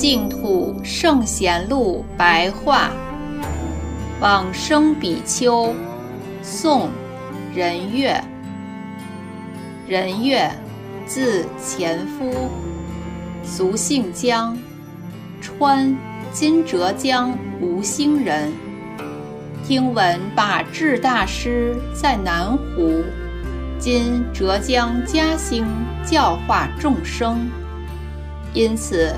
净土圣贤录白话，往生比丘，宋，任月。任月，字前夫，俗姓江，川（今浙江吴兴人）。听闻把智大师在南湖（今浙江嘉兴）教化众生，因此。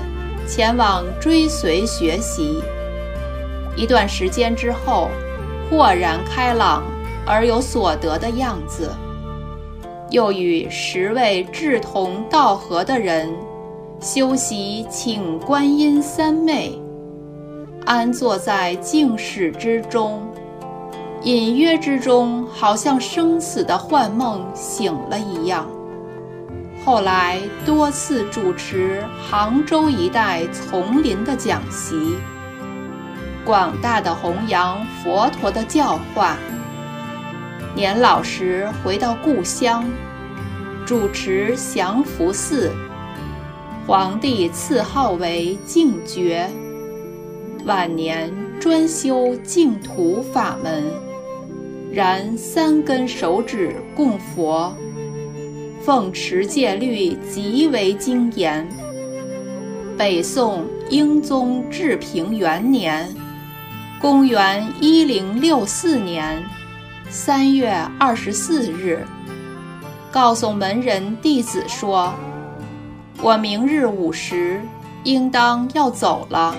前往追随学习，一段时间之后，豁然开朗而有所得的样子。又与十位志同道合的人修习请观音三昧，安坐在静室之中，隐约之中好像生死的幻梦醒了一样。后来多次主持杭州一带丛林的讲习，广大的弘扬佛陀的教化。年老时回到故乡，主持降福寺，皇帝赐号为净觉。晚年专修净土法门，燃三根手指供佛。奉持戒律极为精严。北宋英宗治平元年（公元1064年）三月二十四日，告诉门人弟子说：“我明日午时应当要走了。”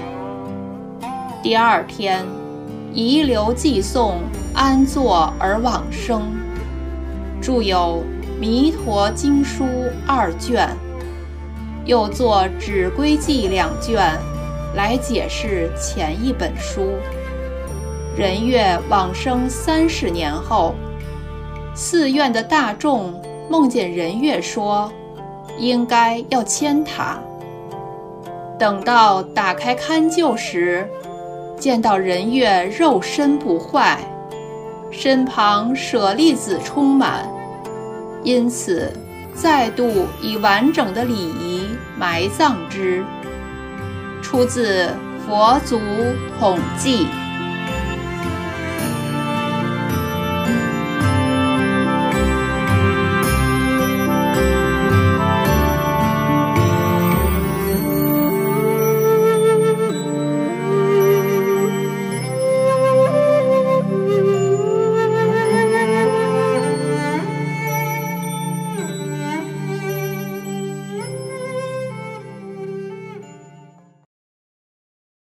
第二天，遗留寄送，安坐而往生。著有。《弥陀经书》二卷，又作《指归记》两卷，来解释前一本书。人月往生三十年后，寺院的大众梦见人月说：“应该要迁塔。”等到打开龛臼时，见到人月肉身不坏，身旁舍利子充满。因此，再度以完整的礼仪埋葬之。出自《佛祖统记》。